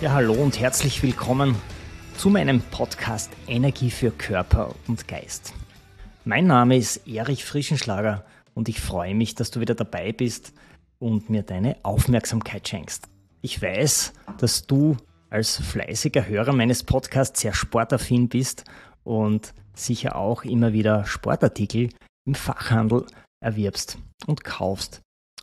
Ja, hallo und herzlich willkommen zu meinem Podcast Energie für Körper und Geist. Mein Name ist Erich Frischenschlager und ich freue mich, dass du wieder dabei bist und mir deine Aufmerksamkeit schenkst. Ich weiß, dass du als fleißiger Hörer meines Podcasts sehr sportaffin bist und sicher auch immer wieder Sportartikel im Fachhandel erwirbst und kaufst.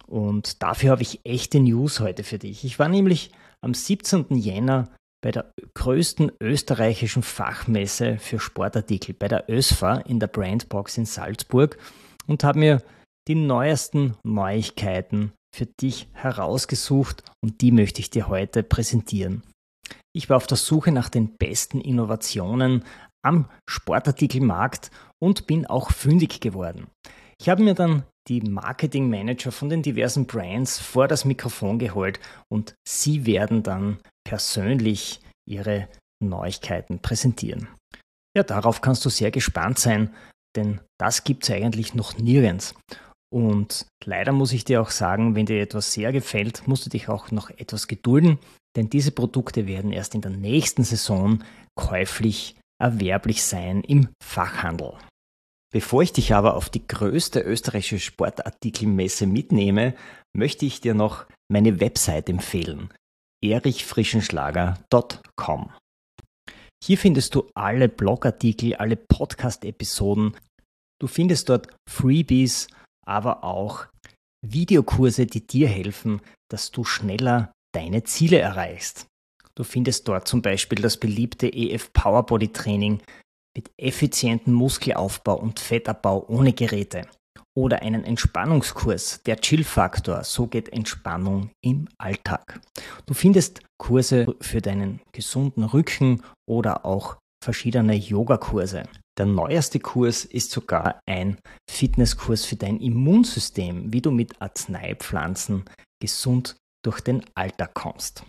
Und dafür habe ich echte News heute für dich. Ich war nämlich am 17. Jänner bei der größten österreichischen Fachmesse für Sportartikel, bei der ÖSFA in der Brandbox in Salzburg und habe mir die neuesten Neuigkeiten für dich herausgesucht und die möchte ich dir heute präsentieren. Ich war auf der Suche nach den besten Innovationen am Sportartikelmarkt und bin auch fündig geworden. Ich habe mir dann die Marketing Manager von den diversen Brands vor das Mikrofon geholt und sie werden dann persönlich ihre Neuigkeiten präsentieren. Ja, darauf kannst du sehr gespannt sein, denn das gibt es eigentlich noch nirgends. Und leider muss ich dir auch sagen, wenn dir etwas sehr gefällt, musst du dich auch noch etwas gedulden, denn diese Produkte werden erst in der nächsten Saison käuflich erwerblich sein im Fachhandel. Bevor ich dich aber auf die größte österreichische Sportartikelmesse mitnehme, möchte ich dir noch meine Website empfehlen erichfrischenschlager.com. Hier findest du alle Blogartikel, alle Podcast-Episoden. Du findest dort Freebies, aber auch Videokurse, die dir helfen, dass du schneller deine Ziele erreichst. Du findest dort zum Beispiel das beliebte EF Powerbody Training mit effizientem Muskelaufbau und Fettabbau ohne Geräte oder einen Entspannungskurs, der Chill-Faktor, so geht Entspannung im Alltag. Du findest Kurse für deinen gesunden Rücken oder auch verschiedene Yogakurse. Der neueste Kurs ist sogar ein Fitnesskurs für dein Immunsystem, wie du mit Arzneipflanzen gesund durch den Alltag kommst.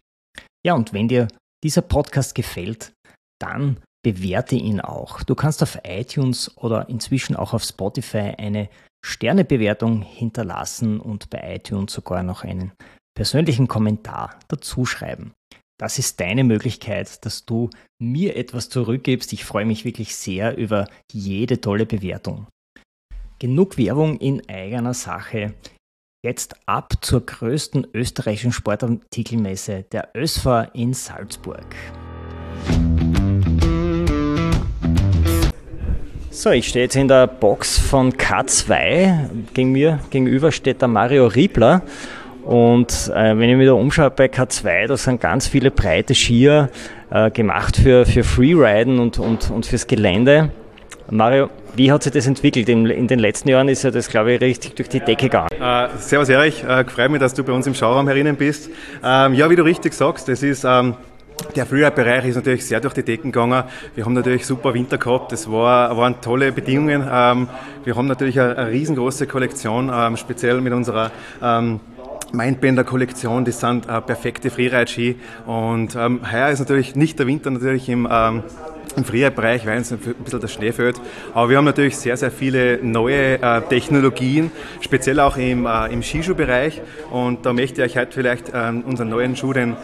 Ja, und wenn dir dieser Podcast gefällt, dann bewerte ihn auch. Du kannst auf iTunes oder inzwischen auch auf Spotify eine Sternebewertung hinterlassen und bei iTunes sogar noch einen persönlichen Kommentar dazu schreiben. Das ist deine Möglichkeit, dass du mir etwas zurückgibst. Ich freue mich wirklich sehr über jede tolle Bewertung. Genug Werbung in eigener Sache. Jetzt ab zur größten österreichischen Sportartikelmesse, der ÖSFA in Salzburg. So, ich stehe jetzt in der Box von K2. Gegen mir gegenüber steht der Mario Riebler. Und äh, wenn ich mich da umschaue bei K2, da sind ganz viele breite Skier äh, gemacht für, für Freeriden und, und, und fürs Gelände. Mario, wie hat sich das entwickelt? In, den letzten Jahren ist ja das, glaube ich, richtig durch die Decke gegangen. Äh, servus Erich, äh, freut mich, dass du bei uns im Schauraum herinnen bist. Ähm, ja, wie du richtig sagst, das ist ähm, der Frühjahrbereich ist natürlich sehr durch die Decken gegangen. Wir haben natürlich super Winter gehabt. Das war, waren tolle Bedingungen. Ähm, wir haben natürlich eine, riesengroße Kollektion, ähm, speziell mit unserer ähm, Mindbender-Kollektion, die sind äh, perfekte Freeride-Ski. Und heuer ist natürlich nicht der Winter natürlich im, im Freeride-Bereich, weil es ein bisschen der Schnee fällt. Aber wir haben natürlich sehr, sehr viele neue äh, Technologien, speziell auch im, äh, im Skischuhbereich. Und da möchte ich euch heute vielleicht unseren neuen Schuh, den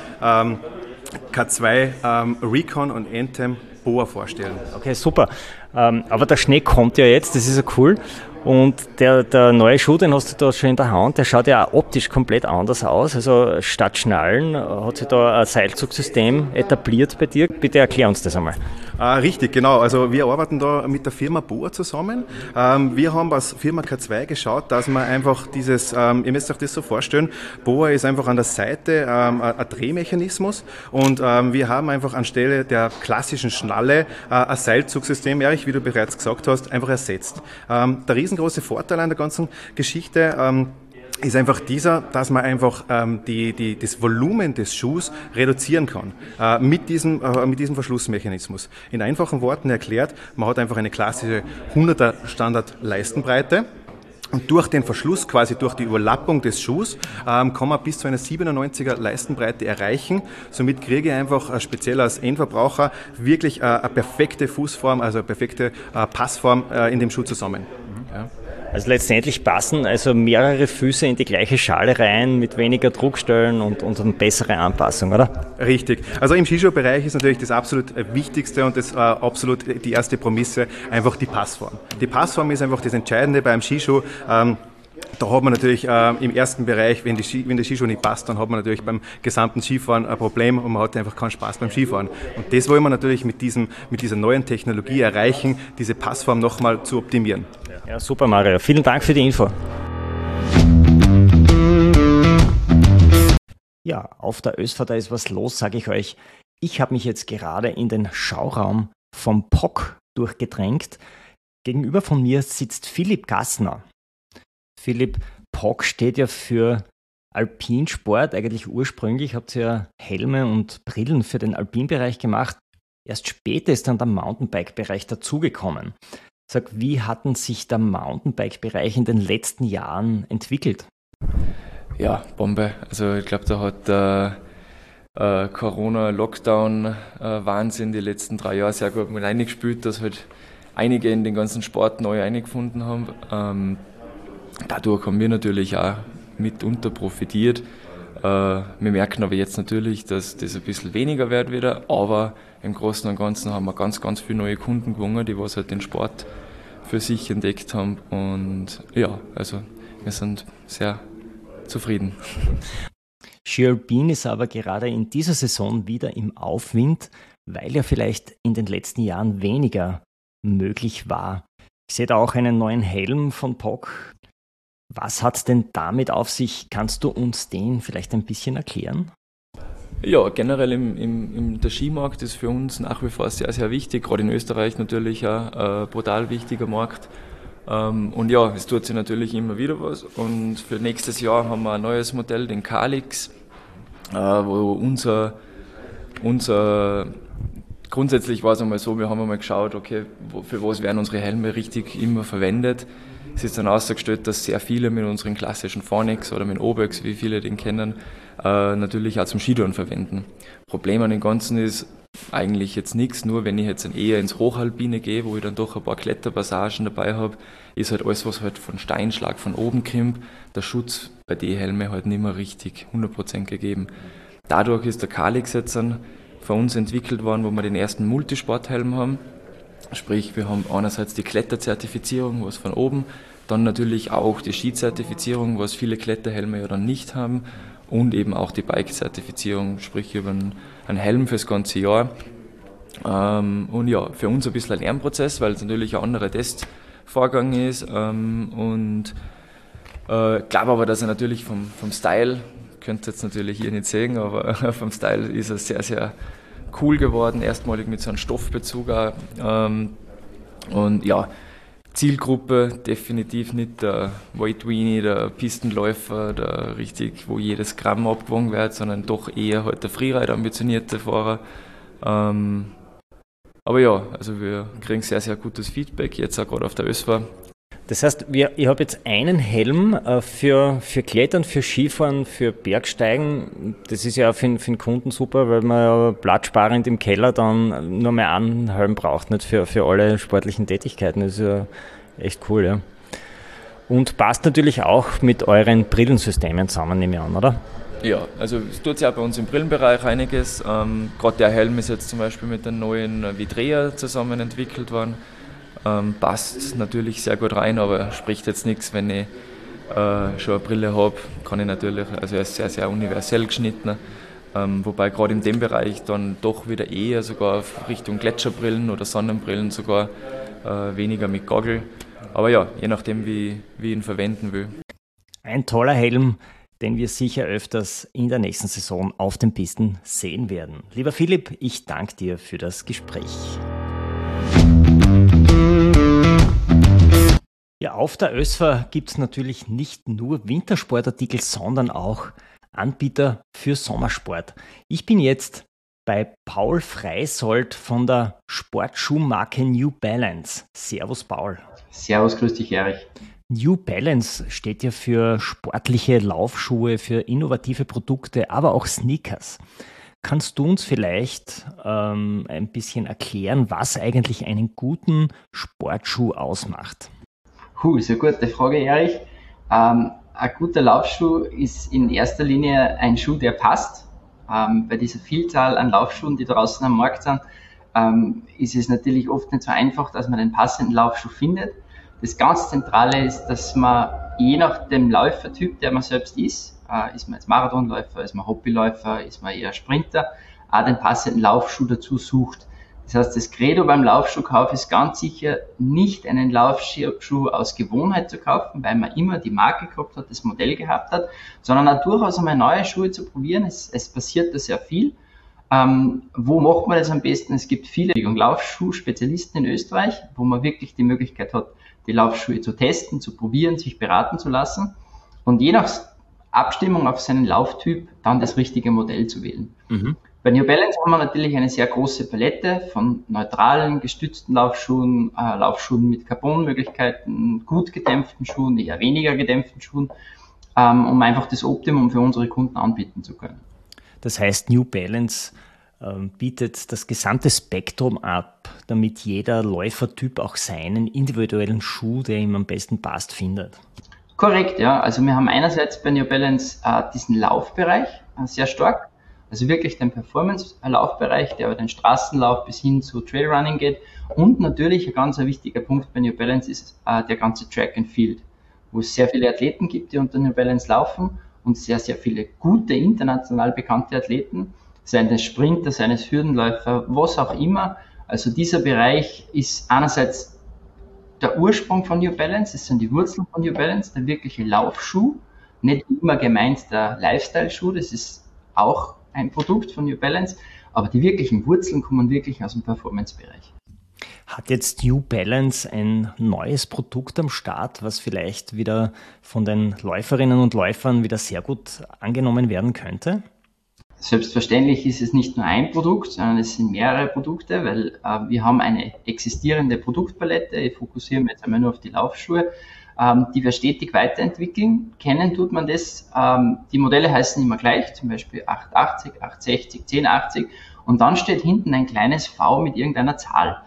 K2 ähm, Recon und Anthem Boa vorstellen. Okay, super. Ähm, aber der Schnee kommt ja jetzt, das ist ja cool. Und der, der neue Schuh, den hast du da schon in der Hand, der schaut ja auch optisch komplett anders aus. Also statt Schnallen hat sich da ein Seilzugsystem etabliert bei dir. Bitte erklär uns das einmal. Ah, richtig, genau. Also wir arbeiten da mit der Firma Boa zusammen. Ähm, wir haben als Firma K2 geschaut, dass man einfach dieses, ähm, ihr müsst euch das so vorstellen, Boa ist einfach an der Seite ähm, ein Drehmechanismus und ähm, wir haben einfach anstelle der klassischen Schnalle äh, ein Seilzugsystem, Erich, wie du bereits gesagt hast, einfach ersetzt. Ähm, der riesengroße Vorteil an der ganzen Geschichte, ähm, ist einfach dieser, dass man einfach ähm, die, die, das Volumen des Schuhs reduzieren kann äh, mit, diesem, äh, mit diesem Verschlussmechanismus. In einfachen Worten erklärt, man hat einfach eine klassische 100er Standard Leistenbreite. Und durch den Verschluss, quasi durch die Überlappung des Schuhs, ähm, kann man bis zu einer 97er Leistenbreite erreichen. Somit kriege ich einfach äh, speziell als Endverbraucher wirklich äh, eine perfekte Fußform, also eine perfekte äh, Passform äh, in dem Schuh zusammen. Ja. Also letztendlich passen also mehrere Füße in die gleiche Schale rein mit weniger Druckstellen und, und eine bessere Anpassung, oder? Richtig. Also im Skischuhbereich ist natürlich das absolut Wichtigste und das äh, absolut die erste Prämisse einfach die Passform. Die Passform ist einfach das Entscheidende beim Skischuh. Ähm, da hat man natürlich äh, im ersten Bereich, wenn, Ski, wenn der Skischuh nicht passt, dann hat man natürlich beim gesamten Skifahren ein Problem und man hat einfach keinen Spaß beim Skifahren. Und das wollen wir natürlich mit, diesem, mit dieser neuen Technologie erreichen, diese Passform nochmal zu optimieren. Ja, super Mario. Vielen Dank für die Info. Ja, auf der Ösfer, da ist was los, sage ich euch. Ich habe mich jetzt gerade in den Schauraum vom POC durchgedrängt. Gegenüber von mir sitzt Philipp Gassner. Philipp, POC steht ja für Alpinsport. Eigentlich ursprünglich habt ihr ja Helme und Brillen für den Alpinbereich gemacht. Erst später ist dann der Mountainbike-Bereich dazugekommen. Sag, wie hatten sich der Mountainbike-Bereich in den letzten Jahren entwickelt? Ja, Bombe. Also ich glaube, da hat der äh, Corona-Lockdown-Wahnsinn äh, die letzten drei Jahre sehr gut mit eingespielt, dass halt einige in den ganzen Sport neu eingefunden haben. Ähm, dadurch haben wir natürlich auch mitunter profitiert. Äh, wir merken aber jetzt natürlich, dass das ein bisschen weniger wert wieder, aber im Großen und Ganzen haben wir ganz, ganz viele neue Kunden gewonnen, die was halt den Sport für sich entdeckt haben. Und ja, also wir sind sehr zufrieden. Bean ist aber gerade in dieser Saison wieder im Aufwind, weil ja vielleicht in den letzten Jahren weniger möglich war. Ich sehe da auch einen neuen Helm von POC. Was hat es denn damit auf sich? Kannst du uns den vielleicht ein bisschen erklären? Ja, generell im, im, im, der Skimarkt ist für uns nach wie vor sehr, sehr wichtig, gerade in Österreich natürlich ein äh, brutal wichtiger Markt. Ähm, und ja, es tut sich natürlich immer wieder was. Und für nächstes Jahr haben wir ein neues Modell, den Calix, äh, wo unser, unser grundsätzlich war es einmal so, wir haben einmal geschaut, okay, für was werden unsere Helme richtig immer verwendet. Es ist dann ausgestellt, dass sehr viele mit unseren klassischen Phonics oder mit Obex, wie viele den kennen, äh, natürlich auch zum Skitouren verwenden. Problem an dem Ganzen ist eigentlich jetzt nichts, nur wenn ich jetzt eher ins Hochalpine gehe, wo ich dann doch ein paar Kletterpassagen dabei habe, ist halt alles, was halt von Steinschlag von oben kommt, der Schutz bei den Helmen halt nicht mehr richtig 100% gegeben. Dadurch ist der Kalix jetzt dann für uns entwickelt worden, wo wir den ersten Multisporthelm haben. Sprich, wir haben einerseits die Kletterzertifizierung, was von oben, dann natürlich auch die Skizertifizierung, was viele Kletterhelme ja dann nicht haben und eben auch die Bike-Zertifizierung, sprich über einen Helm fürs ganze Jahr. Ähm, und ja, für uns ein bisschen ein Lernprozess, weil es natürlich ein anderer Testvorgang ist. Ähm, und äh, glaube aber, dass er natürlich vom, vom Style, könnt ihr jetzt natürlich hier nicht sehen, aber vom Style ist er sehr, sehr cool geworden. Erstmalig mit so einem Stoffbezug auch. Ähm, und ja, Zielgruppe definitiv nicht der White Weenie, der Pistenläufer, der richtig, wo jedes Gramm abgewogen wird, sondern doch eher halt der Freeride ambitionierte Fahrer. Ähm, aber ja, also wir kriegen sehr, sehr gutes Feedback, jetzt auch gerade auf der ÖSFA. Das heißt, wir, ich habe jetzt einen Helm äh, für, für Klettern, für Skifahren, für Bergsteigen. Das ist ja für, für den Kunden super, weil man ja platzsparend im Keller dann nur mehr einen Helm braucht, nicht für, für alle sportlichen Tätigkeiten. Das ist ja echt cool, ja. Und passt natürlich auch mit euren Brillensystemen zusammen, nehme ich an, oder? Ja, also es tut sich auch bei uns im Brillenbereich einiges. Ähm, Gerade der Helm ist jetzt zum Beispiel mit der neuen Vidrea zusammen entwickelt worden ähm, passt natürlich sehr gut rein, aber spricht jetzt nichts, wenn ich äh, schon eine Brille habe, kann ich natürlich, also er ist sehr, sehr universell geschnitten. Ähm, wobei gerade in dem Bereich dann doch wieder eher sogar Richtung Gletscherbrillen oder Sonnenbrillen sogar äh, weniger mit Goggle. Aber ja, je nachdem, wie, wie ich ihn verwenden will. Ein toller Helm, den wir sicher öfters in der nächsten Saison auf den Pisten sehen werden. Lieber Philipp, ich danke dir für das Gespräch. Auf der ÖSFA gibt es natürlich nicht nur Wintersportartikel, sondern auch Anbieter für Sommersport. Ich bin jetzt bei Paul Freisold von der Sportschuhmarke New Balance. Servus, Paul. Servus, grüß dich, Erich. New Balance steht ja für sportliche Laufschuhe, für innovative Produkte, aber auch Sneakers. Kannst du uns vielleicht ähm, ein bisschen erklären, was eigentlich einen guten Sportschuh ausmacht? Puh, ist eine gute Frage, Erich. Ähm, ein guter Laufschuh ist in erster Linie ein Schuh, der passt. Ähm, bei dieser Vielzahl an Laufschuhen, die draußen am Markt sind, ähm, ist es natürlich oft nicht so einfach, dass man den passenden Laufschuh findet. Das ganz Zentrale ist, dass man je nach dem Läufertyp, der man selbst ist, äh, ist man jetzt Marathonläufer, ist man Hobbyläufer, ist man eher Sprinter, auch den passenden Laufschuh dazu sucht. Das heißt, das Credo beim Laufschuhkauf ist ganz sicher nicht einen Laufschuh aus Gewohnheit zu kaufen, weil man immer die Marke gehabt hat, das Modell gehabt hat, sondern auch durchaus einmal neue Schuhe zu probieren. Es, es passiert da sehr viel. Ähm, wo macht man das am besten? Es gibt viele Laufschuh-Spezialisten in Österreich, wo man wirklich die Möglichkeit hat, die Laufschuhe zu testen, zu probieren, sich beraten zu lassen und je nach Abstimmung auf seinen Lauftyp dann das richtige Modell zu wählen. Mhm. Bei New Balance haben wir natürlich eine sehr große Palette von neutralen, gestützten Laufschuhen, äh, Laufschuhen mit Carbonmöglichkeiten, gut gedämpften Schuhen, eher weniger gedämpften Schuhen, ähm, um einfach das Optimum für unsere Kunden anbieten zu können. Das heißt, New Balance ähm, bietet das gesamte Spektrum ab, damit jeder Läufertyp auch seinen individuellen Schuh, der ihm am besten passt, findet. Korrekt, ja. Also wir haben einerseits bei New Balance äh, diesen Laufbereich äh, sehr stark, also wirklich den Performance-Laufbereich, der über den Straßenlauf bis hin zu Trailrunning geht. Und natürlich ein ganz wichtiger Punkt bei New Balance ist äh, der ganze Track and Field, wo es sehr viele Athleten gibt, die unter New Balance laufen und sehr, sehr viele gute, international bekannte Athleten seien es Sprinter, seien es Hürdenläufer, was auch immer. Also dieser Bereich ist einerseits der Ursprung von New Balance, es sind die Wurzeln von New Balance, der wirkliche Laufschuh, nicht immer gemeint der Lifestyle-Schuh, das ist auch ein Produkt von New Balance, aber die wirklichen Wurzeln kommen wirklich aus dem Performance-Bereich. Hat jetzt New Balance ein neues Produkt am Start, was vielleicht wieder von den Läuferinnen und Läufern wieder sehr gut angenommen werden könnte? Selbstverständlich ist es nicht nur ein Produkt, sondern es sind mehrere Produkte, weil äh, wir haben eine existierende Produktpalette. Ich fokussiere mich jetzt einmal nur auf die Laufschuhe, ähm, die wir stetig weiterentwickeln. Kennen tut man das. Ähm, die Modelle heißen immer gleich, zum Beispiel 880, 860, 1080 und dann steht hinten ein kleines V mit irgendeiner Zahl.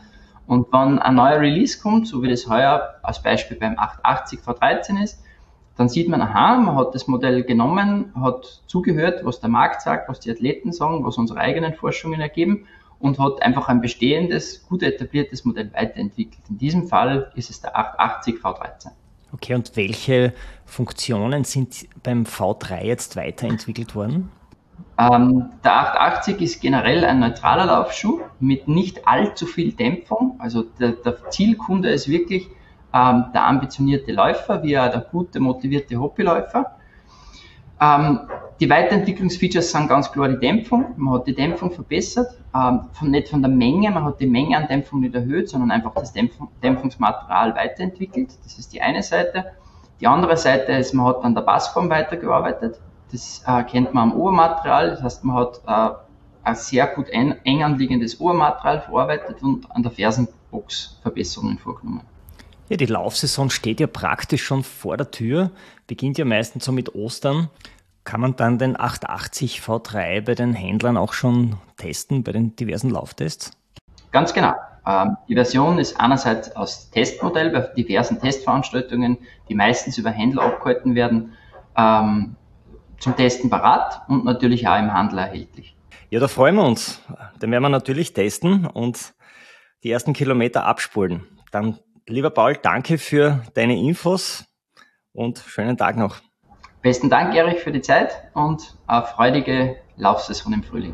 Und wenn ein neuer Release kommt, so wie das heuer als Beispiel beim 880 V13 ist, dann sieht man, aha, man hat das Modell genommen, hat zugehört, was der Markt sagt, was die Athleten sagen, was unsere eigenen Forschungen ergeben und hat einfach ein bestehendes, gut etabliertes Modell weiterentwickelt. In diesem Fall ist es der 880 V13. Okay, und welche Funktionen sind beim V3 jetzt weiterentwickelt worden? Ähm, der 880 ist generell ein neutraler Laufschuh mit nicht allzu viel Dämpfung. Also der, der Zielkunde ist wirklich ähm, der ambitionierte Läufer wie auch der gute, motivierte Hobbyläufer. Ähm, die Weiterentwicklungsfeatures sind ganz klar die Dämpfung. Man hat die Dämpfung verbessert, ähm, von, nicht von der Menge, man hat die Menge an Dämpfung nicht erhöht, sondern einfach das Dämpfung, Dämpfungsmaterial weiterentwickelt. Das ist die eine Seite. Die andere Seite ist, man hat an der Passform weitergearbeitet. Das äh, kennt man am Obermaterial. Das heißt, man hat äh, ein sehr gut eng anliegendes Obermaterial verarbeitet und an der Fersenbox Verbesserungen vorgenommen. Ja, die Laufsaison steht ja praktisch schon vor der Tür, beginnt ja meistens so mit Ostern. Kann man dann den 880 V3 bei den Händlern auch schon testen, bei den diversen Lauftests? Ganz genau. Ähm, die Version ist einerseits als Testmodell bei diversen Testveranstaltungen, die meistens über Händler abgehalten werden, ähm, zum Testen parat und natürlich auch im Handel erhältlich. Ja, da freuen wir uns. Den werden wir natürlich testen und die ersten Kilometer abspulen. Dann Lieber Paul, danke für deine Infos und schönen Tag noch. Besten Dank, Erich, für die Zeit und eine freudige Laufsaison im Frühling.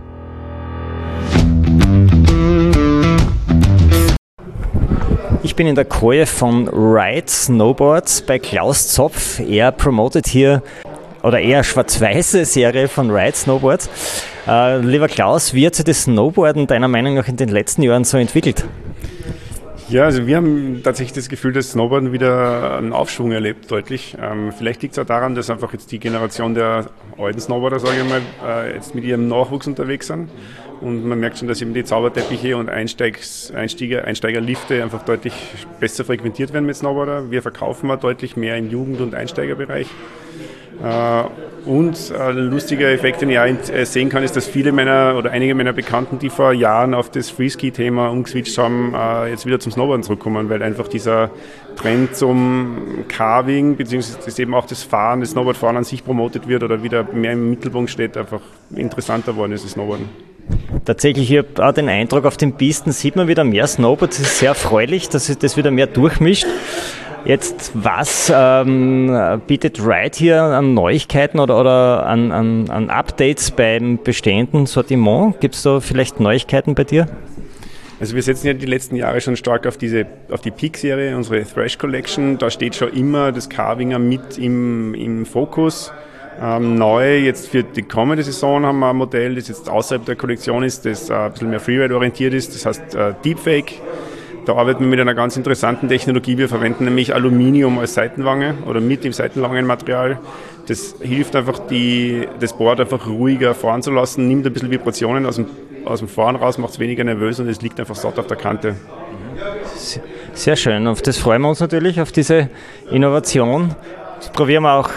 Ich bin in der Koje von Ride Snowboards bei Klaus Zopf. Er promotet hier oder eher schwarz-weiße Serie von Ride Snowboards. Äh, lieber Klaus, wie hat sich das Snowboarden deiner Meinung nach in den letzten Jahren so entwickelt? Ja, also wir haben tatsächlich das Gefühl, dass Snowboarden wieder einen Aufschwung erlebt, deutlich. Ähm, vielleicht liegt es auch daran, dass einfach jetzt die Generation der alten Snowboarder, sage ich mal, äh, jetzt mit ihrem Nachwuchs unterwegs sind. Und man merkt schon, dass eben die Zauberteppiche und Einsteigs, Einsteiger, Einsteigerlifte einfach deutlich besser frequentiert werden mit Snowboarder. Wir verkaufen auch deutlich mehr im Jugend- und Einsteigerbereich. Äh, und ein lustiger Effekt, den ich auch äh, sehen kann, ist, dass viele meiner oder einige meiner Bekannten, die vor Jahren auf das Freeski-Thema umgeswitcht haben, äh, jetzt wieder zum Snowboarden zurückkommen, weil einfach dieser Trend zum Carving, beziehungsweise eben auch das Fahren, das Snowboardfahren an sich promotet wird oder wieder mehr im Mittelpunkt steht, einfach interessanter geworden ist, das Snowboarden. Tatsächlich, ich habe auch den Eindruck, auf den Pisten sieht man wieder mehr Snowboards. Es ist sehr erfreulich, dass sich das wieder mehr durchmischt. Jetzt, was ähm, bietet Ride hier an Neuigkeiten oder, oder an, an, an Updates beim bestehenden Sortiment? Gibt es da vielleicht Neuigkeiten bei dir? Also wir setzen ja die letzten Jahre schon stark auf diese, auf die Peak-Serie, unsere Thrash Collection. Da steht schon immer das Carvinger mit im, im Fokus. Ähm, neu jetzt für die kommende Saison haben wir ein Modell, das jetzt außerhalb der Kollektion ist, das äh, ein bisschen mehr Freeride orientiert ist. Das heißt äh, Deepfake. Da arbeiten wir mit einer ganz interessanten Technologie. Wir verwenden nämlich Aluminium als Seitenwange oder mit dem Seitenwangenmaterial. Das hilft einfach, die, das Board einfach ruhiger fahren zu lassen, nimmt ein bisschen Vibrationen aus dem, aus dem Fahren raus, macht es weniger nervös und es liegt einfach satt auf der Kante. Sehr schön. Auf das freuen wir uns natürlich, auf diese Innovation. Das probieren wir auch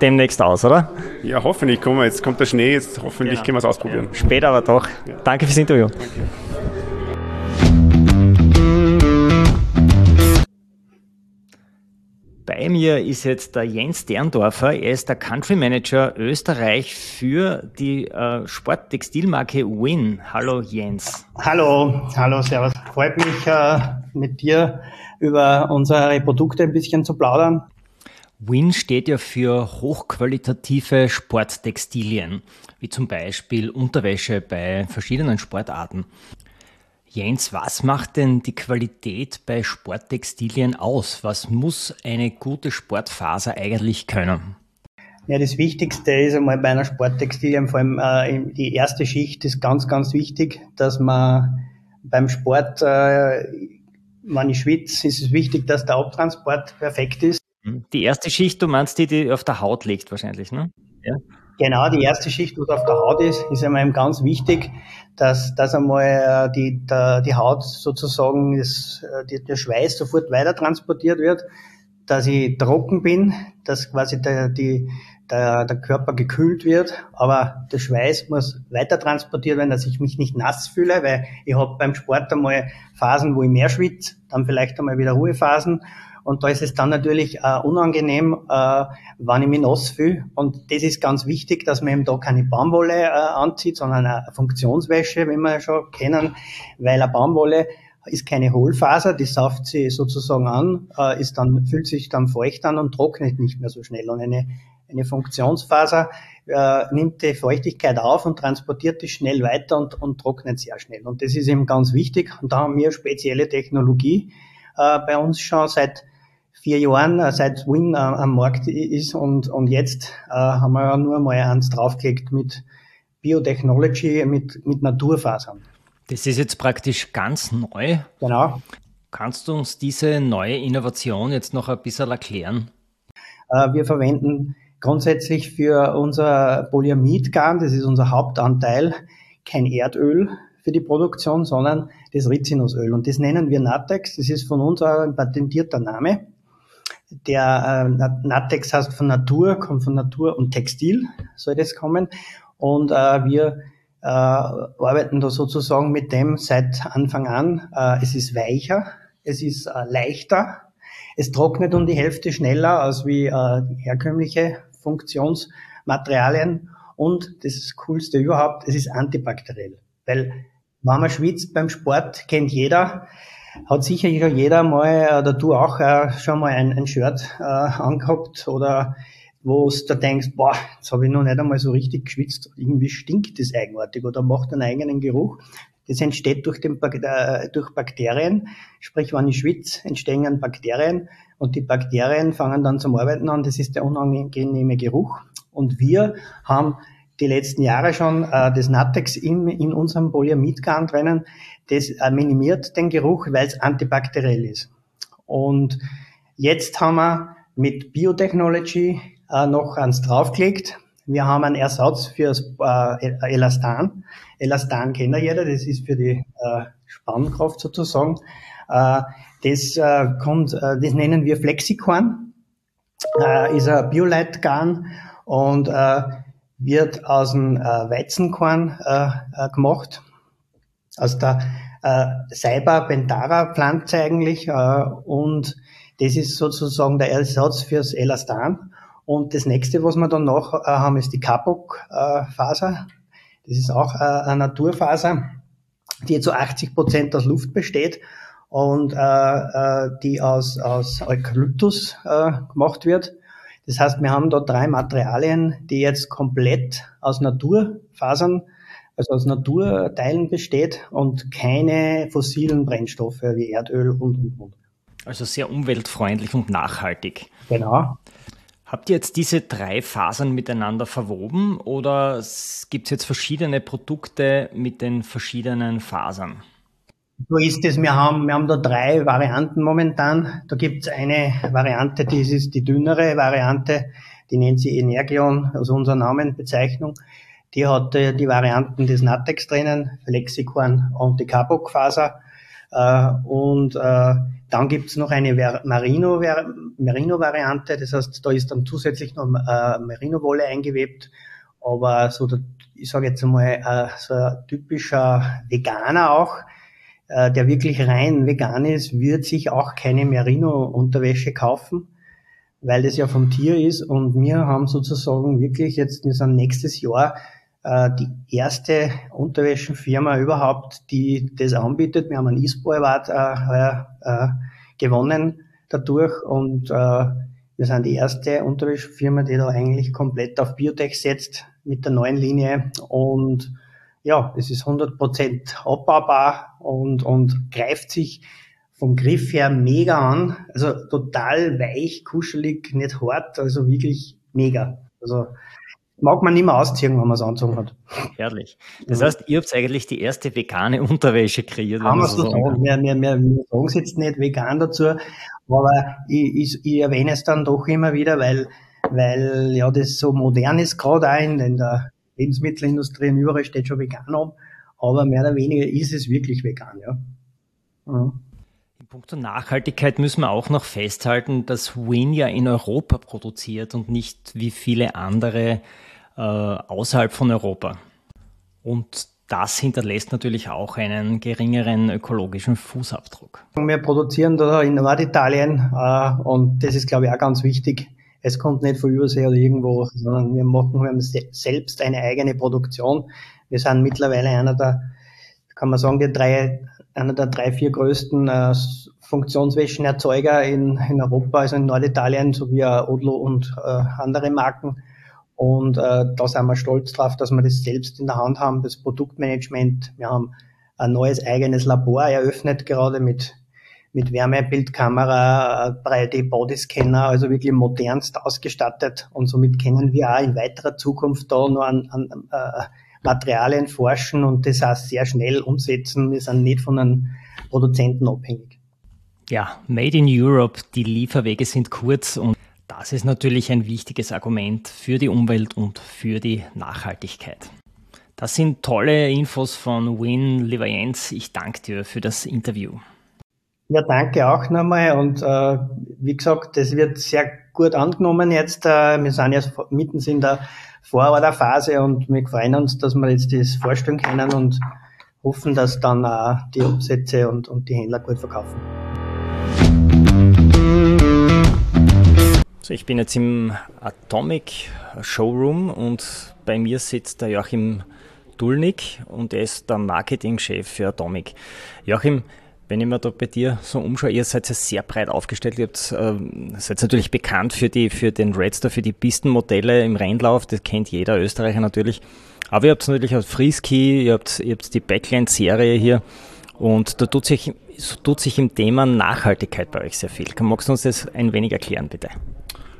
demnächst aus, oder? Ja, hoffentlich. Komm, jetzt kommt der Schnee, jetzt hoffentlich genau. können wir es ausprobieren. Später aber doch. Ja. Danke fürs Interview. Danke. Bei mir ist jetzt der Jens Derndorfer. Er ist der Country Manager Österreich für die äh, Sporttextilmarke Win. Hallo Jens. Hallo, hallo, servus. Freut mich, äh, mit dir über unsere Produkte ein bisschen zu plaudern. Win steht ja für hochqualitative Sporttextilien, wie zum Beispiel Unterwäsche bei verschiedenen Sportarten. Jens, was macht denn die Qualität bei Sporttextilien aus? Was muss eine gute Sportfaser eigentlich können? Ja, das Wichtigste ist einmal bei einer Sporttextilien, vor allem äh, die erste Schicht ist ganz, ganz wichtig, dass man beim Sport, äh, wenn ich schwitze, ist es wichtig, dass der Abtransport perfekt ist. Die erste Schicht, du meinst die, die auf der Haut liegt wahrscheinlich, ne? Ja. Genau, die erste Schicht, was auf der Haut ist, ist einmal ganz wichtig, dass, dass einmal äh, die, die Haut sozusagen, das, äh, der Schweiß sofort weiter transportiert wird, dass ich trocken bin, dass quasi der, die, der, der Körper gekühlt wird, aber der Schweiß muss weiter transportiert werden, dass ich mich nicht nass fühle, weil ich habe beim Sport einmal Phasen, wo ich mehr schwitze, dann vielleicht einmal wieder Ruhephasen und da ist es dann natürlich äh, unangenehm, äh, wenn ich mich nass fühle. Und das ist ganz wichtig, dass man eben da keine Baumwolle äh, anzieht, sondern eine Funktionswäsche, wie wir schon kennen, weil eine Baumwolle ist keine Hohlfaser, die sauft sie sozusagen an, äh, ist dann, fühlt sich dann feucht an und trocknet nicht mehr so schnell. Und eine, eine Funktionsfaser äh, nimmt die Feuchtigkeit auf und transportiert die schnell weiter und, und trocknet sehr schnell. Und das ist eben ganz wichtig. Und da haben wir spezielle Technologie äh, bei uns schon seit vier Jahren, äh, seit Win äh, am Markt ist und, und jetzt äh, haben wir ja nur mal eins draufgelegt mit Biotechnology, mit, mit Naturfasern. Das ist jetzt praktisch ganz neu. Genau. Kannst du uns diese neue Innovation jetzt noch ein bisschen erklären? Äh, wir verwenden grundsätzlich für unser Polyamidgarn, das ist unser Hauptanteil, kein Erdöl für die Produktion, sondern das Rizinusöl. Und das nennen wir Natex. Das ist von uns ein patentierter Name. Der äh, Natex heißt von Natur, kommt von Natur und Textil soll das kommen. Und äh, wir äh, arbeiten da sozusagen mit dem seit Anfang an. Äh, es ist weicher, es ist äh, leichter, es trocknet um die Hälfte schneller als wie äh, herkömmliche Funktionsmaterialien und das Coolste überhaupt, es ist antibakteriell. Weil wenn man schwitzt beim Sport, kennt jeder, hat sicher jeder mal, oder du auch, äh, schon mal ein, ein Shirt äh, angehabt oder wo du denkst, boah, jetzt habe ich noch nicht einmal so richtig geschwitzt, irgendwie stinkt das eigenartig oder macht einen eigenen Geruch. Das entsteht durch, den, äh, durch Bakterien, sprich, wenn ich schwitze, entstehen Bakterien und die Bakterien fangen dann zum Arbeiten an, das ist der unangenehme Geruch. Und wir haben die letzten Jahre schon äh, das Natex in, in unserem Polyamidgarn drinnen. Das äh, minimiert den Geruch, weil es antibakteriell ist. Und jetzt haben wir mit Biotechnology äh, noch eins draufgelegt. Wir haben einen Ersatz für äh, Elastan. Elastan kennt ja jeder, das ist für die äh, Spannkraft sozusagen. Äh, das äh, kommt, äh, das nennen wir Flexicorn, äh, ist ein Bioleitgarn und äh, wird aus dem äh, Weizenkorn äh, äh, gemacht, aus der äh, Seiba Bentara Pflanze eigentlich und das ist sozusagen der Ersatz fürs Elastan. Und das nächste, was wir dann noch haben, ist die Kapok-Faser. das ist auch eine Naturfaser, die zu 80 Prozent aus Luft besteht und die aus, aus Eukalyptus gemacht wird. Das heißt, wir haben da drei Materialien, die jetzt komplett aus Naturfasern, also aus Naturteilen besteht und keine fossilen Brennstoffe wie Erdöl und, und, und. Also sehr umweltfreundlich und nachhaltig. Genau. Habt ihr jetzt diese drei Fasern miteinander verwoben oder gibt es jetzt verschiedene Produkte mit den verschiedenen Fasern? So ist es. Wir haben, wir haben da drei Varianten momentan. Da gibt es eine Variante, die ist die dünnere Variante, die nennt sie Energion, also unserer Namenbezeichnung. Die hat äh, die Varianten des Natex drinnen, Flexicorn und die Carboc-Faser. Äh, und äh, dann gibt's noch eine Merino-Variante, das heißt, da ist dann zusätzlich noch äh, Merino-Wolle eingewebt. Aber so, der, ich sage jetzt einmal, äh, so ein typischer Veganer auch, äh, der wirklich rein vegan ist, wird sich auch keine Merino-Unterwäsche kaufen, weil das ja vom Tier ist. Und wir haben sozusagen wirklich jetzt, wir sind nächstes Jahr äh, die erste Unterwäschenfirma überhaupt, die das anbietet. Wir haben einen E-Sport Award äh, äh, gewonnen dadurch und äh, wir sind die erste Unterwäschenfirma, die da eigentlich komplett auf Biotech setzt mit der neuen Linie und ja, es ist 100% abbaubar und, und greift sich vom Griff her mega an. Also total weich, kuschelig, nicht hart, also wirklich mega. Also mag man nicht mehr ausziehen, wenn man es anzogen hat. Herrlich. Das ja. heißt, ihr habt eigentlich die erste vegane Unterwäsche kreiert. Kann man so sagen. Wir, wir, wir, wir sagen es jetzt nicht vegan dazu, aber ich, ich, ich erwähne es dann doch immer wieder, weil, weil ja das so modern ist, gerade auch in, in der Lebensmittelindustrie und überall steht schon vegan um, aber mehr oder weniger ist es wirklich vegan, ja. ja. In puncto Nachhaltigkeit müssen wir auch noch festhalten, dass Win ja in Europa produziert und nicht wie viele andere äh, außerhalb von Europa. Und das hinterlässt natürlich auch einen geringeren ökologischen Fußabdruck. Wir produzieren da in Norditalien äh, und das ist, glaube ich, auch ganz wichtig. Es kommt nicht von Übersee oder irgendwo, sondern wir machen wir haben selbst eine eigene Produktion. Wir sind mittlerweile einer der, kann man sagen, die drei, einer der drei, vier größten äh, Funktionswäschenerzeuger in, in Europa, also in Norditalien, sowie Odlo und äh, andere Marken. Und äh, da sind wir stolz drauf, dass wir das selbst in der Hand haben, das Produktmanagement. Wir haben ein neues eigenes Labor eröffnet, gerade mit, mit Wärmebildkamera, 3D-Bodyscanner, also wirklich modernst ausgestattet. Und somit können wir auch in weiterer Zukunft da nur an, an äh, Materialien forschen und das auch sehr schnell umsetzen. Wir sind nicht von einem Produzenten abhängig. Ja, Made in Europe, die Lieferwege sind kurz und das ist natürlich ein wichtiges Argument für die Umwelt und für die Nachhaltigkeit. Das sind tolle Infos von Win Livajenz. Ich danke dir für das Interview. Ja, danke auch nochmal. Und äh, wie gesagt, das wird sehr gut angenommen jetzt. Äh, wir sind jetzt mitten in der Vororderphase und wir freuen uns, dass wir jetzt das vorstellen können und hoffen, dass dann äh, die Umsätze und, und die Händler gut verkaufen. So, ich bin jetzt im Atomic Showroom und bei mir sitzt der Joachim Dulnik und er ist der Marketingchef für Atomic. Joachim, wenn ich mir da bei dir so umschaue, ihr seid ja sehr breit aufgestellt. Ihr habt, äh, seid natürlich bekannt für, die, für den Redster, für die Pistenmodelle im Rennlauf. Das kennt jeder Österreicher natürlich. Aber ihr habt natürlich auch Freeski, ihr habt, ihr habt die Backline-Serie hier. Und da tut sich, tut sich im Thema Nachhaltigkeit bei euch sehr viel. Magst du uns das ein wenig erklären, bitte?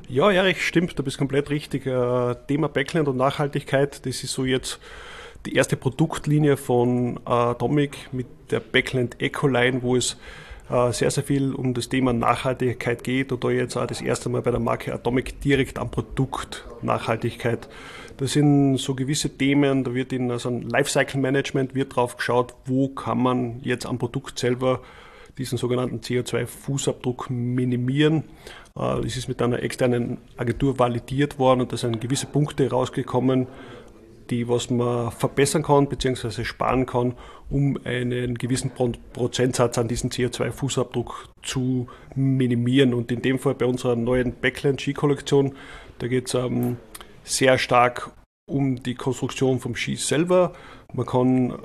Ja, Erich, stimmt, du bist komplett richtig. Äh, Thema Backland und Nachhaltigkeit, das ist so jetzt die erste Produktlinie von äh, Atomic mit der Backland Ecoline, wo es äh, sehr, sehr viel um das Thema Nachhaltigkeit geht und da jetzt auch das erste Mal bei der Marke Atomic direkt am Produkt Nachhaltigkeit. Das sind so gewisse Themen, da wird in also ein Lifecycle Management wird drauf geschaut, wo kann man jetzt am Produkt selber diesen sogenannten CO2-Fußabdruck minimieren. Äh, es ist mit einer externen Agentur validiert worden und da sind gewisse Punkte rausgekommen, die was man verbessern kann bzw. sparen kann, um einen gewissen Prozentsatz an diesen CO2-Fußabdruck zu minimieren. Und in dem Fall bei unserer neuen Backland-Ski-Kollektion, da geht es ähm, sehr stark um die Konstruktion vom Ski selber. Man kann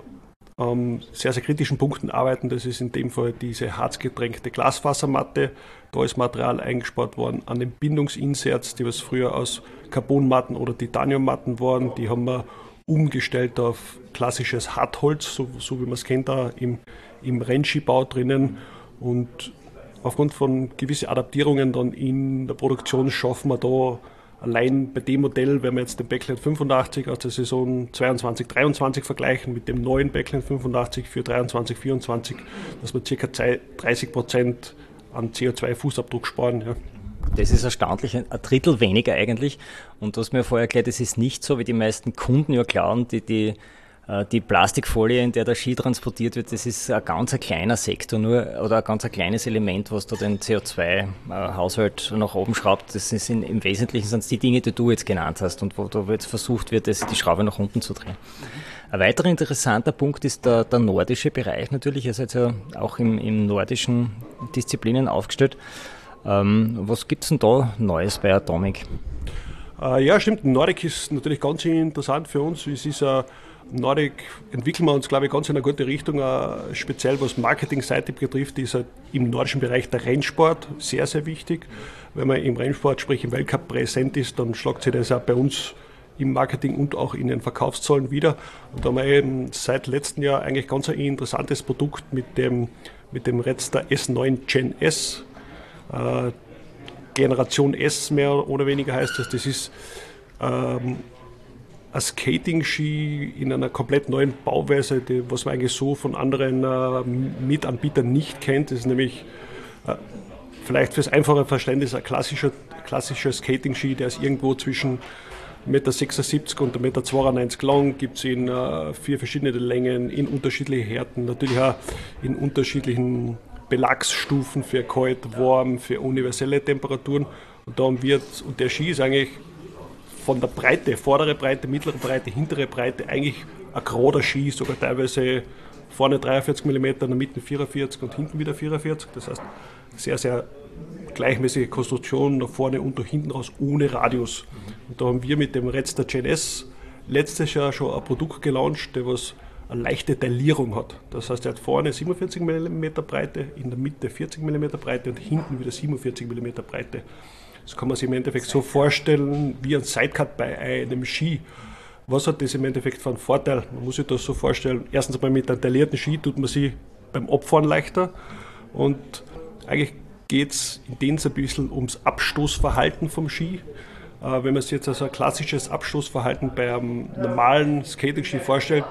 ähm, sehr, sehr kritischen Punkten arbeiten. Das ist in dem Fall diese harzgetränkte Glasfasermatte. Da ist Material eingespart worden an den Bindungsinserts, die was früher aus Carbonmatten oder Titaniummatten waren. Die haben wir umgestellt auf klassisches Hartholz, so, so wie man es kennt da im, im Rennskibau drinnen. Und aufgrund von gewissen Adaptierungen dann in der Produktion schaffen wir da Allein bei dem Modell, wenn wir jetzt den Backland 85 aus der Saison 22, 23 vergleichen mit dem neuen Backland 85 für 23, 24, dass wir ca. 30 Prozent an CO2-Fußabdruck sparen. Ja. Das ist erstaunlich, ein Drittel weniger eigentlich. Und du hast mir vorher erklärt, es ist nicht so, wie die meisten Kunden ja glauben, die die die Plastikfolie, in der der Ski transportiert wird, das ist ein ganz ein kleiner Sektor nur oder ein ganz ein kleines Element, was da den CO2-Haushalt nach oben schraubt. Das sind im Wesentlichen sind die Dinge, die du jetzt genannt hast und wo da jetzt versucht wird, das, die Schraube nach unten zu drehen. Ein weiterer interessanter Punkt ist der, der nordische Bereich natürlich. Ihr seid ja auch im, im nordischen Disziplinen aufgestellt. Ähm, was gibt es denn da Neues bei Atomic? Äh, ja, stimmt. Nordic ist natürlich ganz interessant für uns. Es ist ein Nordic entwickeln wir uns, glaube ich, ganz in eine gute Richtung. Uh, speziell was Marketingseite betrifft, ist halt im nordischen Bereich der Rennsport sehr, sehr wichtig. Wenn man im Rennsport, sprich im Weltcup präsent ist, dann schlagt sich das auch bei uns im Marketing und auch in den Verkaufszahlen wieder. Und da haben wir eben seit letztem Jahr eigentlich ganz ein interessantes Produkt mit dem, mit dem Redster S9 Gen S. Uh, Generation S mehr oder weniger heißt das. Das ist ähm, ein Skating-Ski in einer komplett neuen Bauweise, die, was man eigentlich so von anderen äh, Mitanbietern nicht kennt. Das ist nämlich äh, vielleicht fürs einfache Verständnis ein klassischer, klassischer Skating-Ski, der ist irgendwo zwischen 1,76 m und 1,92 m lang, gibt es in äh, vier verschiedene Längen, in unterschiedlichen Härten, natürlich auch in unterschiedlichen Belagsstufen für kalt, warm, für universelle Temperaturen. Und, da haben wir, und der Ski ist eigentlich von der Breite, vordere Breite, mittlere Breite, hintere Breite eigentlich ein gerader Ski, sogar teilweise vorne 43 mm, in der Mitte 44 und hinten wieder 44. Das heißt, sehr, sehr gleichmäßige Konstruktion nach vorne und nach hinten raus ohne Radius. Und da haben wir mit dem Redster Gen S letztes Jahr schon ein Produkt gelauncht, der was eine leichte Taillierung hat. Das heißt, er hat vorne 47 mm Breite, in der Mitte 40 mm Breite und hinten wieder 47 mm Breite. Das kann man sich im Endeffekt so vorstellen wie ein Sidecut bei einem Ski. Was hat das im Endeffekt für einen Vorteil? Man muss sich das so vorstellen. Erstens einmal mit einem taillierten Ski tut man sich beim Abfahren leichter und eigentlich geht es in dem ein bisschen ums Abstoßverhalten vom Ski. Äh, wenn man sich jetzt also ein klassisches Abstoßverhalten bei einem normalen Skating-Ski vorstellt,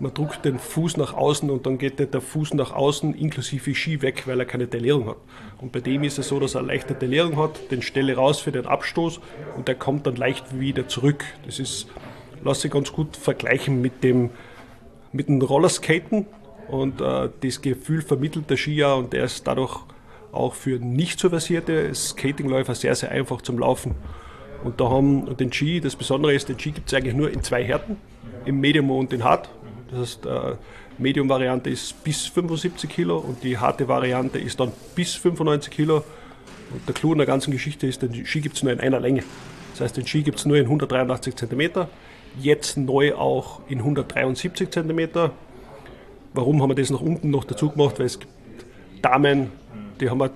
man drückt den Fuß nach außen und dann geht der Fuß nach außen inklusive Ski weg, weil er keine Taillierung hat. Und bei dem ist es so, dass er leichte Taillierung hat, den stelle raus für den Abstoß und der kommt dann leicht wieder zurück. Das ist, lasse ich ganz gut vergleichen mit dem, mit dem Rollerskaten und äh, das Gefühl vermittelt der Skier und der ist dadurch auch für nicht so versierte Skatingläufer sehr, sehr einfach zum Laufen. Und da haben den Ski, das Besondere ist, den Ski gibt es eigentlich nur in zwei Härten, im Medium und in Hard. Das heißt, äh, Medium-Variante ist bis 75 Kilo und die harte Variante ist dann bis 95 Kilo. Und der Clou in der ganzen Geschichte ist, den Ski gibt es nur in einer Länge. Das heißt, den Ski gibt es nur in 183 cm, jetzt neu auch in 173 cm. Warum haben wir das nach unten noch dazu gemacht? Weil es gibt Damen, die haben halt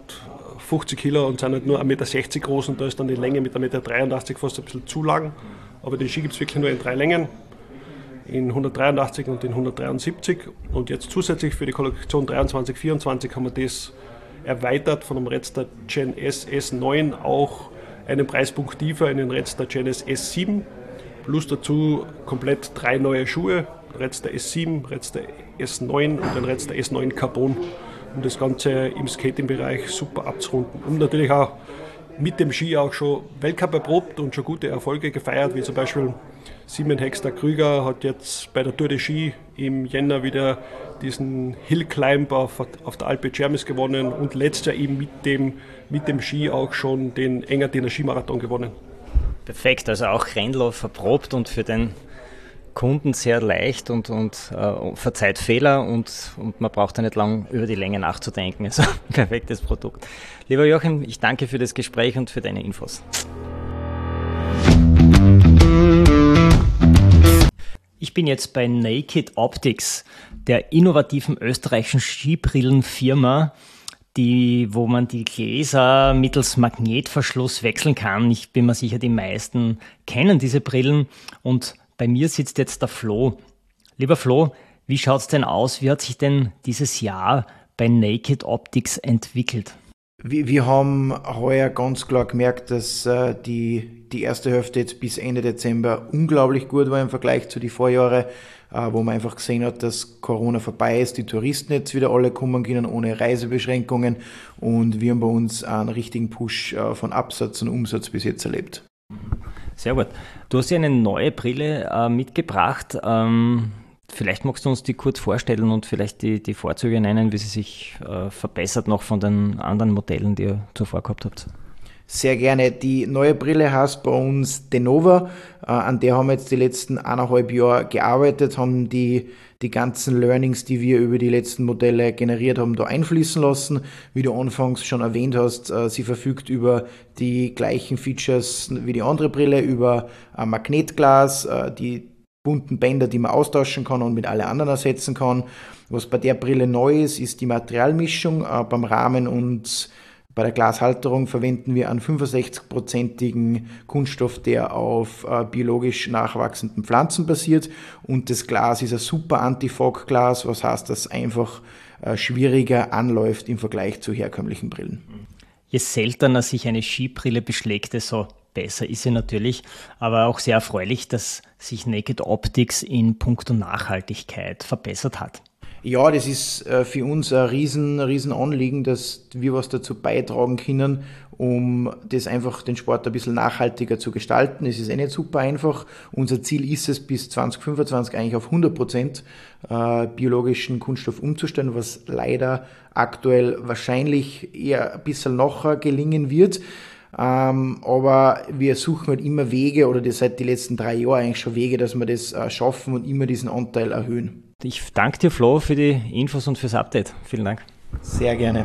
50 Kilo und sind halt nur 1,60 Meter groß und da ist dann die Länge mit 1,83 Meter fast ein bisschen zu lang. Aber den Ski gibt es wirklich nur in drei Längen in 183 und in 173 und jetzt zusätzlich für die Kollektion 23, 24 haben wir das erweitert von dem Redster Gen S S9 auch einen Preispunkt tiefer einen Redster Genesis S7, plus dazu komplett drei neue Schuhe, Redster S7, Redster S9 und ein Redster S9 Carbon, um das Ganze im Skating-Bereich super abzurunden. Und natürlich auch mit dem Ski auch schon Weltcup erprobt und schon gute Erfolge gefeiert, wie zum Beispiel Simon Hexter Krüger hat jetzt bei der Tour de Ski im Jänner wieder diesen Hill Climb auf, auf der Alpe Cermis gewonnen und letztes Jahr eben mit dem, mit dem Ski auch schon den Engadiner Skimarathon gewonnen. Perfekt, also auch Rennlauf verprobt und für den Kunden sehr leicht und, und äh, verzeiht Fehler und, und man braucht da nicht lang über die Länge nachzudenken. Also perfektes Produkt. Lieber Joachim, ich danke für das Gespräch und für deine Infos. Ich bin jetzt bei Naked Optics, der innovativen österreichischen Skibrillenfirma, die, wo man die Gläser mittels Magnetverschluss wechseln kann. Ich bin mir sicher, die meisten kennen diese Brillen und bei mir sitzt jetzt der Flo. Lieber Flo, wie schaut es denn aus? Wie hat sich denn dieses Jahr bei Naked Optics entwickelt? Wir, wir haben heuer ganz klar gemerkt, dass äh, die, die erste Hälfte jetzt bis Ende Dezember unglaublich gut war im Vergleich zu den Vorjahren, äh, wo man einfach gesehen hat, dass Corona vorbei ist, die Touristen jetzt wieder alle kommen können ohne Reisebeschränkungen und wir haben bei uns einen richtigen Push äh, von Absatz und Umsatz bis jetzt erlebt. Sehr gut. Du hast ja eine neue Brille äh, mitgebracht. Ähm, vielleicht magst du uns die kurz vorstellen und vielleicht die, die Vorzüge nennen, wie sie sich äh, verbessert noch von den anderen Modellen, die ihr zuvor gehabt habt. Sehr gerne. Die neue Brille heißt bei uns Denova. Äh, an der haben wir jetzt die letzten eineinhalb Jahre gearbeitet, haben die, die ganzen Learnings, die wir über die letzten Modelle generiert haben, da einfließen lassen. Wie du anfangs schon erwähnt hast, äh, sie verfügt über die gleichen Features wie die andere Brille, über ein Magnetglas, äh, die bunten Bänder, die man austauschen kann und mit alle anderen ersetzen kann. Was bei der Brille neu ist, ist die Materialmischung beim Rahmen und bei der Glashalterung verwenden wir einen 65-prozentigen Kunststoff, der auf äh, biologisch nachwachsenden Pflanzen basiert. Und das Glas ist ein super Anti-Fog-Glas, was heißt, dass es einfach äh, schwieriger anläuft im Vergleich zu herkömmlichen Brillen. Je seltener sich eine Skibrille beschlägt, desto besser ist sie natürlich. Aber auch sehr erfreulich, dass sich Naked Optics in puncto Nachhaltigkeit verbessert hat. Ja, das ist äh, für uns ein riesen, riesen Anliegen, dass wir was dazu beitragen können, um das einfach den Sport ein bisschen nachhaltiger zu gestalten. Es ist eh nicht super einfach. Unser Ziel ist es, bis 2025 eigentlich auf 100 Prozent äh, biologischen Kunststoff umzustellen, was leider aktuell wahrscheinlich eher ein bisschen noch gelingen wird. Ähm, aber wir suchen halt immer Wege oder das seit den letzten drei Jahren eigentlich schon Wege, dass wir das äh, schaffen und immer diesen Anteil erhöhen. Ich danke dir, Flo, für die Infos und fürs Update. Vielen Dank. Sehr gerne.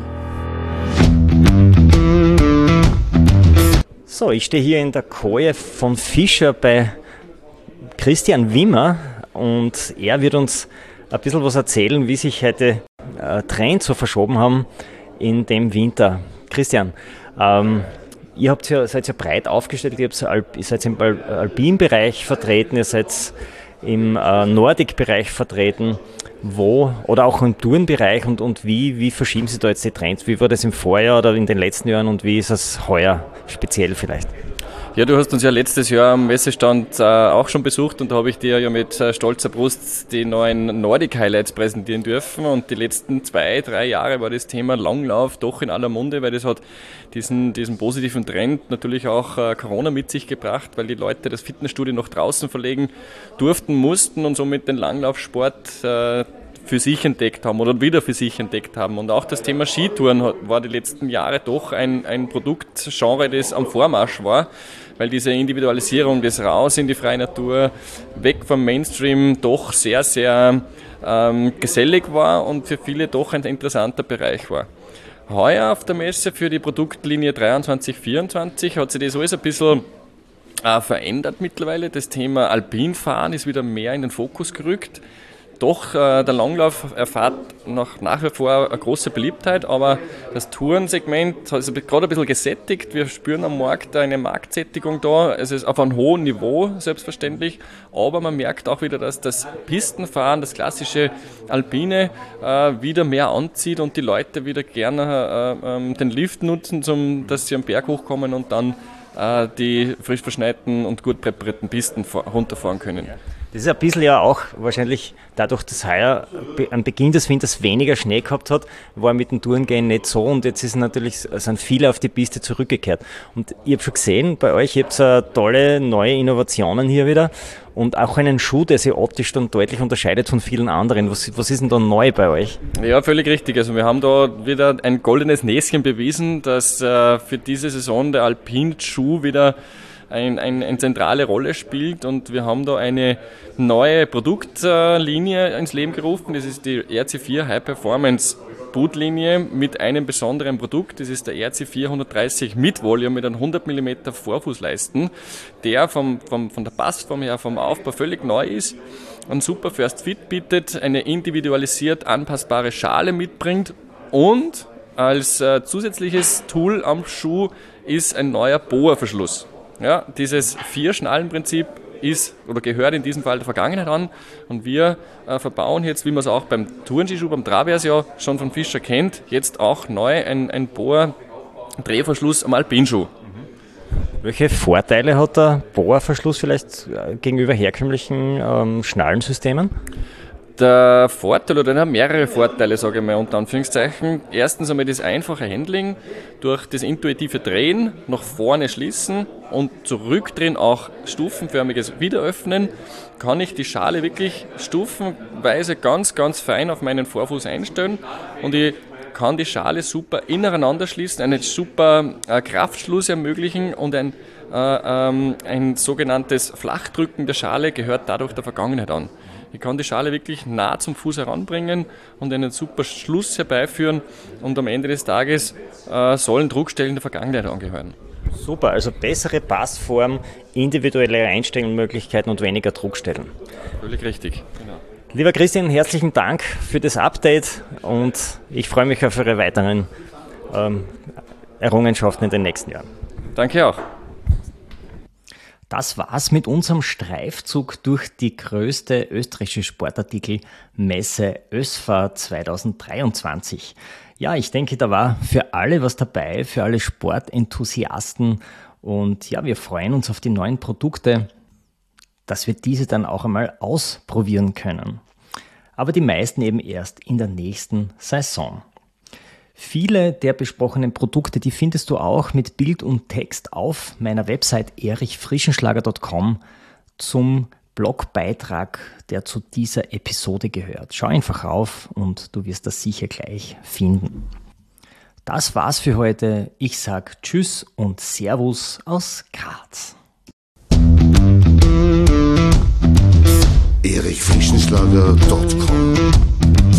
So, ich stehe hier in der Koje von Fischer bei Christian Wimmer und er wird uns ein bisschen was erzählen, wie sich heute äh, Trends so verschoben haben in dem Winter. Christian, ähm, ihr habt ja, seid ja breit aufgestellt, ihr, ihr seid im Alpinbereich vertreten, ihr seid im äh, Nordic-Bereich vertreten, wo oder auch im Tourenbereich und, und wie, wie verschieben Sie da jetzt die Trends? Wie war das im Vorjahr oder in den letzten Jahren und wie ist es heuer speziell vielleicht? Ja, du hast uns ja letztes Jahr am Messestand äh, auch schon besucht und da habe ich dir ja mit äh, stolzer Brust die neuen Nordic Highlights präsentieren dürfen und die letzten zwei, drei Jahre war das Thema Langlauf doch in aller Munde, weil das hat diesen, diesen positiven Trend natürlich auch äh, Corona mit sich gebracht, weil die Leute das Fitnessstudio noch draußen verlegen durften, mussten und somit den Langlaufsport äh, für sich entdeckt haben oder wieder für sich entdeckt haben. Und auch das Thema Skitouren war die letzten Jahre doch ein, ein Produktgenre, das am Vormarsch war, weil diese Individualisierung des Raus in die freie Natur, weg vom Mainstream, doch sehr, sehr ähm, gesellig war und für viele doch ein interessanter Bereich war. Heuer auf der Messe für die Produktlinie 23-24 hat sich das alles ein bisschen äh, verändert mittlerweile. Das Thema Alpinfahren ist wieder mehr in den Fokus gerückt doch äh, der Langlauf erfahrt noch nach wie vor eine große Beliebtheit, aber das Tourensegment ist gerade ein bisschen gesättigt. Wir spüren am Markt eine Marktsättigung da. Es ist auf einem hohen Niveau, selbstverständlich, aber man merkt auch wieder, dass das Pistenfahren, das klassische Alpine, äh, wieder mehr anzieht und die Leute wieder gerne äh, ähm, den Lift nutzen, zum, dass sie am Berg hochkommen und dann äh, die frisch verschneiten und gut präparierten Pisten runterfahren können. Das ist ein bisschen ja auch wahrscheinlich dadurch, dass heuer am Beginn des Winters weniger Schnee gehabt hat, war mit dem Tourengehen nicht so und jetzt ist natürlich, sind viele auf die Piste zurückgekehrt. Und ich habe schon gesehen, bei euch, ihr habt uh, tolle neue Innovationen hier wieder und auch einen Schuh, der sich optisch dann deutlich unterscheidet von vielen anderen. Was, was ist denn da neu bei euch? Ja, völlig richtig. Also wir haben da wieder ein goldenes Näschen bewiesen, dass uh, für diese Saison der Alpin-Schuh wieder ein, ein, eine zentrale Rolle spielt und wir haben da eine neue Produktlinie ins Leben gerufen. Das ist die RC4 High Performance Bootlinie mit einem besonderen Produkt. Das ist der RC430 mit Volume mit einem 100 mm Vorfußleisten, der vom, vom, von der Passform her, vom Aufbau völlig neu ist, ein super First Fit bietet, eine individualisiert anpassbare Schale mitbringt und als äh, zusätzliches Tool am Schuh ist ein neuer Boa-Verschluss. Ja, dieses Vier-Schnallen-Prinzip ist oder gehört in diesem Fall der Vergangenheit an und wir äh, verbauen jetzt, wie man es auch beim Tourenskischuh, beim Travers ja schon von Fischer kennt, jetzt auch neu ein, ein Bohr-Drehverschluss am Alpinschuh. Welche Vorteile hat der Bohrverschluss vielleicht äh, gegenüber herkömmlichen ähm, Schnallensystemen? Der Vorteil oder der mehrere Vorteile, sage ich mal unter Anführungszeichen. Erstens einmal das einfache Handling durch das intuitive Drehen, nach vorne schließen und zurückdrehen, auch stufenförmiges Wiederöffnen, kann ich die Schale wirklich stufenweise ganz, ganz fein auf meinen Vorfuß einstellen und ich kann die Schale super ineinander schließen, einen super äh, Kraftschluss ermöglichen und ein, äh, ähm, ein sogenanntes Flachdrücken der Schale gehört dadurch der Vergangenheit an. Ich kann die Schale wirklich nah zum Fuß heranbringen und einen super Schluss herbeiführen und am Ende des Tages äh, sollen Druckstellen der Vergangenheit angehören. Super, also bessere Passform, individuelle Einstellmöglichkeiten und weniger Druckstellen. Völlig richtig, genau. Lieber Christian, herzlichen Dank für das Update und ich freue mich auf Ihre weiteren ähm, Errungenschaften in den nächsten Jahren. Danke auch. Das war's mit unserem Streifzug durch die größte österreichische Sportartikelmesse ÖSFA 2023. Ja, ich denke, da war für alle was dabei, für alle Sportenthusiasten. Und ja, wir freuen uns auf die neuen Produkte, dass wir diese dann auch einmal ausprobieren können. Aber die meisten eben erst in der nächsten Saison. Viele der besprochenen Produkte, die findest du auch mit Bild und Text auf meiner Website erichfrischenschlager.com zum Blogbeitrag, der zu dieser Episode gehört. Schau einfach rauf und du wirst das sicher gleich finden. Das war's für heute. Ich sag Tschüss und Servus aus Graz. erichfrischenschlager.com